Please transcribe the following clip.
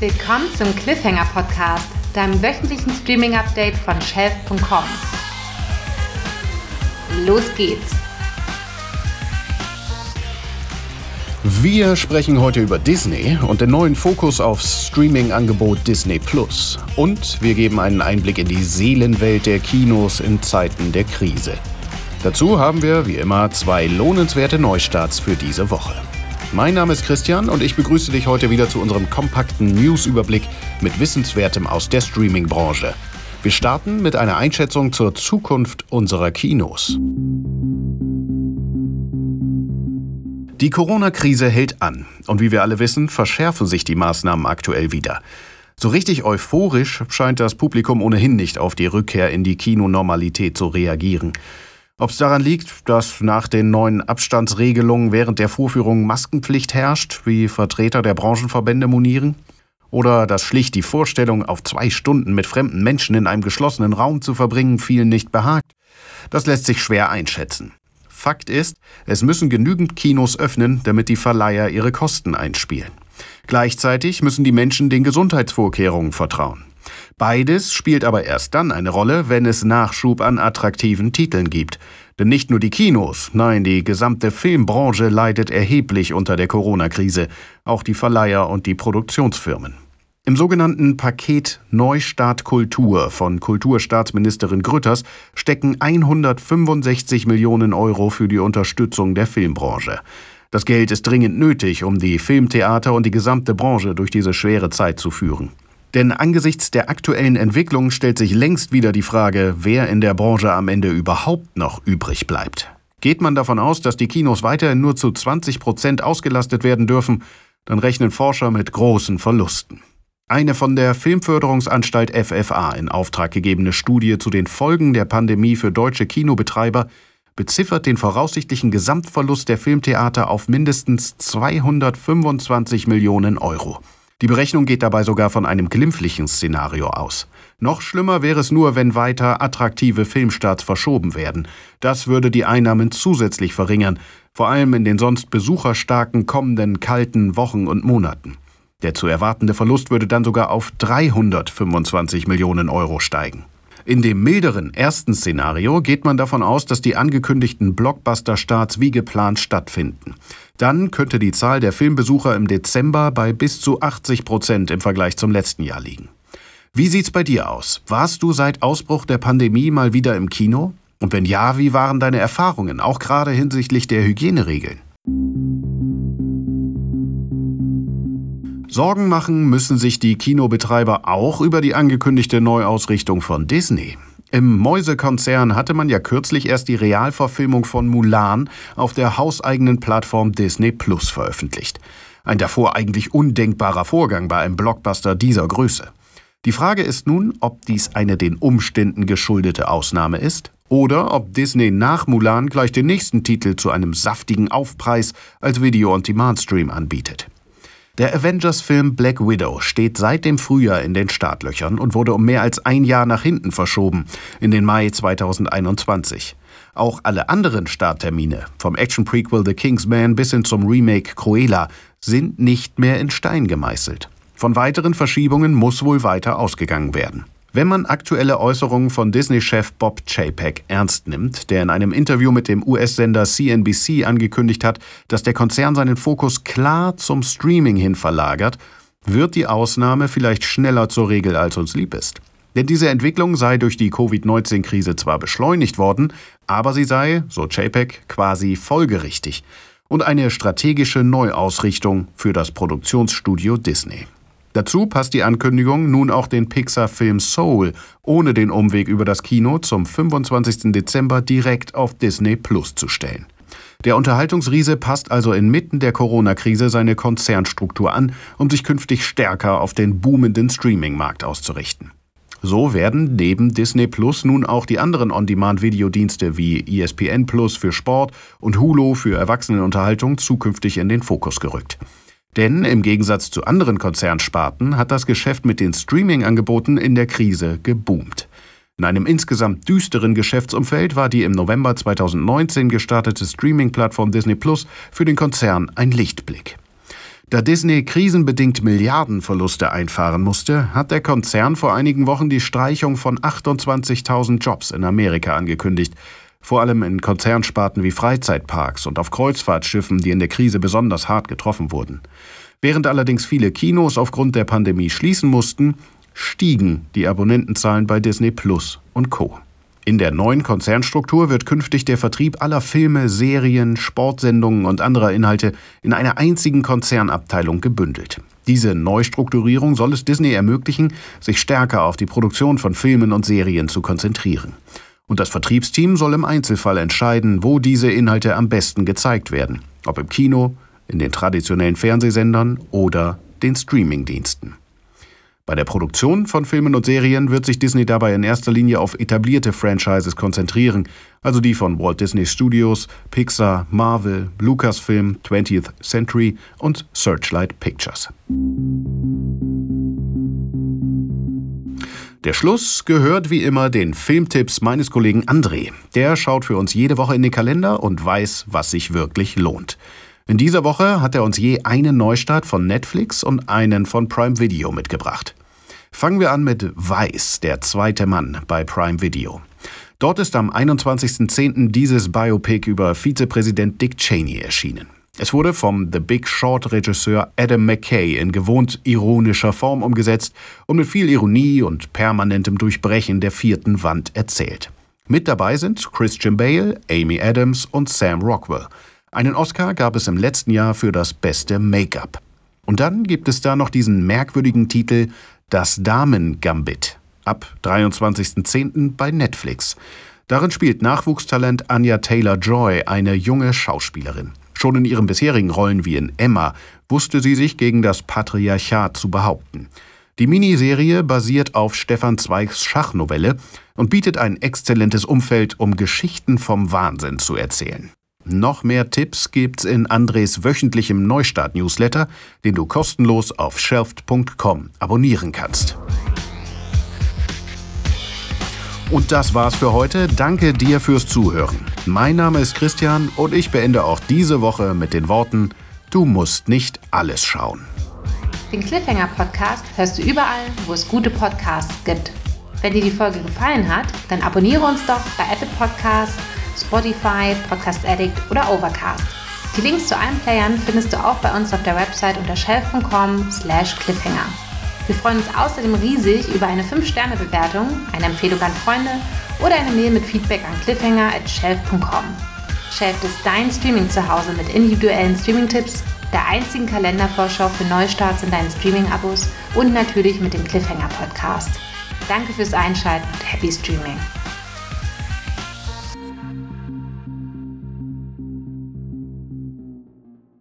Willkommen zum Cliffhanger Podcast, deinem wöchentlichen Streaming-Update von Shelf.com. Los geht's! Wir sprechen heute über Disney und den neuen Fokus aufs Streaming-Angebot Disney Plus. Und wir geben einen Einblick in die Seelenwelt der Kinos in Zeiten der Krise. Dazu haben wir, wie immer, zwei lohnenswerte Neustarts für diese Woche. Mein Name ist Christian und ich begrüße dich heute wieder zu unserem kompakten News-Überblick mit Wissenswertem aus der Streaming-Branche. Wir starten mit einer Einschätzung zur Zukunft unserer Kinos. Die Corona-Krise hält an und wie wir alle wissen, verschärfen sich die Maßnahmen aktuell wieder. So richtig euphorisch scheint das Publikum ohnehin nicht auf die Rückkehr in die Kinonormalität zu reagieren. Ob es daran liegt, dass nach den neuen Abstandsregelungen während der Vorführung Maskenpflicht herrscht, wie Vertreter der Branchenverbände monieren? Oder dass schlicht die Vorstellung, auf zwei Stunden mit fremden Menschen in einem geschlossenen Raum zu verbringen, vielen nicht behagt? Das lässt sich schwer einschätzen. Fakt ist, es müssen genügend Kinos öffnen, damit die Verleiher ihre Kosten einspielen. Gleichzeitig müssen die Menschen den Gesundheitsvorkehrungen vertrauen. Beides spielt aber erst dann eine Rolle, wenn es Nachschub an attraktiven Titeln gibt. Denn nicht nur die Kinos, nein, die gesamte Filmbranche leidet erheblich unter der Corona-Krise, auch die Verleiher und die Produktionsfirmen. Im sogenannten Paket Neustart Kultur von Kulturstaatsministerin Grütters stecken 165 Millionen Euro für die Unterstützung der Filmbranche. Das Geld ist dringend nötig, um die Filmtheater und die gesamte Branche durch diese schwere Zeit zu führen. Denn angesichts der aktuellen Entwicklung stellt sich längst wieder die Frage, wer in der Branche am Ende überhaupt noch übrig bleibt. Geht man davon aus, dass die Kinos weiterhin nur zu 20 Prozent ausgelastet werden dürfen, dann rechnen Forscher mit großen Verlusten. Eine von der Filmförderungsanstalt FFA in Auftrag gegebene Studie zu den Folgen der Pandemie für deutsche Kinobetreiber beziffert den voraussichtlichen Gesamtverlust der Filmtheater auf mindestens 225 Millionen Euro. Die Berechnung geht dabei sogar von einem glimpflichen Szenario aus. Noch schlimmer wäre es nur, wenn weiter attraktive Filmstarts verschoben werden. Das würde die Einnahmen zusätzlich verringern, vor allem in den sonst besucherstarken kommenden kalten Wochen und Monaten. Der zu erwartende Verlust würde dann sogar auf 325 Millionen Euro steigen. In dem milderen ersten Szenario geht man davon aus, dass die angekündigten Blockbuster-Starts wie geplant stattfinden. Dann könnte die Zahl der Filmbesucher im Dezember bei bis zu 80 Prozent im Vergleich zum letzten Jahr liegen. Wie sieht's bei dir aus? Warst du seit Ausbruch der Pandemie mal wieder im Kino? Und wenn ja, wie waren deine Erfahrungen, auch gerade hinsichtlich der Hygieneregeln? Sorgen machen müssen sich die Kinobetreiber auch über die angekündigte Neuausrichtung von Disney. Im Mäusekonzern hatte man ja kürzlich erst die Realverfilmung von Mulan auf der hauseigenen Plattform Disney Plus veröffentlicht. Ein davor eigentlich undenkbarer Vorgang bei einem Blockbuster dieser Größe. Die Frage ist nun, ob dies eine den Umständen geschuldete Ausnahme ist oder ob Disney nach Mulan gleich den nächsten Titel zu einem saftigen Aufpreis als Video-on-Demand-Stream anbietet. Der Avengers-Film Black Widow steht seit dem Frühjahr in den Startlöchern und wurde um mehr als ein Jahr nach hinten verschoben, in den Mai 2021. Auch alle anderen Starttermine, vom Action-Prequel The King's Man bis hin zum Remake Cruella, sind nicht mehr in Stein gemeißelt. Von weiteren Verschiebungen muss wohl weiter ausgegangen werden. Wenn man aktuelle Äußerungen von Disney-Chef Bob Chapek ernst nimmt, der in einem Interview mit dem US-Sender CNBC angekündigt hat, dass der Konzern seinen Fokus klar zum Streaming hin verlagert, wird die Ausnahme vielleicht schneller zur Regel, als uns lieb ist. Denn diese Entwicklung sei durch die Covid-19-Krise zwar beschleunigt worden, aber sie sei, so Chapek, quasi folgerichtig und eine strategische Neuausrichtung für das Produktionsstudio Disney. Dazu passt die Ankündigung, nun auch den Pixar-Film Soul ohne den Umweg über das Kino zum 25. Dezember direkt auf Disney Plus zu stellen. Der Unterhaltungsriese passt also inmitten der Corona-Krise seine Konzernstruktur an, um sich künftig stärker auf den boomenden Streaming-Markt auszurichten. So werden neben Disney Plus nun auch die anderen On-Demand-Videodienste wie ESPN Plus für Sport und Hulu für Erwachsenenunterhaltung zukünftig in den Fokus gerückt. Denn im Gegensatz zu anderen Konzernsparten hat das Geschäft mit den Streaming-Angeboten in der Krise geboomt. In einem insgesamt düsteren Geschäftsumfeld war die im November 2019 gestartete Streaming-Plattform Disney Plus für den Konzern ein Lichtblick. Da Disney krisenbedingt Milliardenverluste einfahren musste, hat der Konzern vor einigen Wochen die Streichung von 28.000 Jobs in Amerika angekündigt. Vor allem in Konzernsparten wie Freizeitparks und auf Kreuzfahrtschiffen, die in der Krise besonders hart getroffen wurden. Während allerdings viele Kinos aufgrund der Pandemie schließen mussten, stiegen die Abonnentenzahlen bei Disney Plus und Co. In der neuen Konzernstruktur wird künftig der Vertrieb aller Filme, Serien, Sportsendungen und anderer Inhalte in einer einzigen Konzernabteilung gebündelt. Diese Neustrukturierung soll es Disney ermöglichen, sich stärker auf die Produktion von Filmen und Serien zu konzentrieren. Und das Vertriebsteam soll im Einzelfall entscheiden, wo diese Inhalte am besten gezeigt werden, ob im Kino, in den traditionellen Fernsehsendern oder den Streamingdiensten. Bei der Produktion von Filmen und Serien wird sich Disney dabei in erster Linie auf etablierte Franchises konzentrieren, also die von Walt Disney Studios, Pixar, Marvel, Lucasfilm, 20th Century und Searchlight Pictures. Der Schluss gehört wie immer den Filmtipps meines Kollegen André. Der schaut für uns jede Woche in den Kalender und weiß, was sich wirklich lohnt. In dieser Woche hat er uns je einen Neustart von Netflix und einen von Prime Video mitgebracht. Fangen wir an mit Weiß, der zweite Mann bei Prime Video. Dort ist am 21.10. dieses Biopic über Vizepräsident Dick Cheney erschienen. Es wurde vom The Big Short Regisseur Adam McKay in gewohnt ironischer Form umgesetzt und mit viel Ironie und permanentem Durchbrechen der vierten Wand erzählt. Mit dabei sind Christian Bale, Amy Adams und Sam Rockwell. Einen Oscar gab es im letzten Jahr für das beste Make-up. Und dann gibt es da noch diesen merkwürdigen Titel Das Damen-Gambit ab 23.10. bei Netflix. Darin spielt Nachwuchstalent Anya Taylor-Joy eine junge Schauspielerin. Schon in ihren bisherigen Rollen wie in Emma wusste sie sich gegen das Patriarchat zu behaupten. Die Miniserie basiert auf Stefan Zweigs Schachnovelle und bietet ein exzellentes Umfeld, um Geschichten vom Wahnsinn zu erzählen. Noch mehr Tipps gibt's in Andres wöchentlichem Neustart-Newsletter, den du kostenlos auf shelft.com abonnieren kannst. Und das war's für heute. Danke dir fürs Zuhören. Mein Name ist Christian und ich beende auch diese Woche mit den Worten: Du musst nicht alles schauen. Den Cliffhanger Podcast hörst du überall, wo es gute Podcasts gibt. Wenn dir die Folge gefallen hat, dann abonniere uns doch bei Apple Podcasts Spotify, Podcast Addict oder Overcast. Die Links zu allen Playern findest du auch bei uns auf der Website unter shelf.com slash cliffhanger. Wir freuen uns außerdem riesig über eine 5-Sterne-Bewertung, eine Empfehlung an Freunde oder eine Mail mit Feedback an cliffhanger at shelf.com. Shelf ist dein Streaming-Zuhause mit individuellen Streaming-Tipps, der einzigen Kalendervorschau für Neustarts in deinen Streaming-Abos und natürlich mit dem Cliffhanger-Podcast. Danke fürs Einschalten und happy Streaming!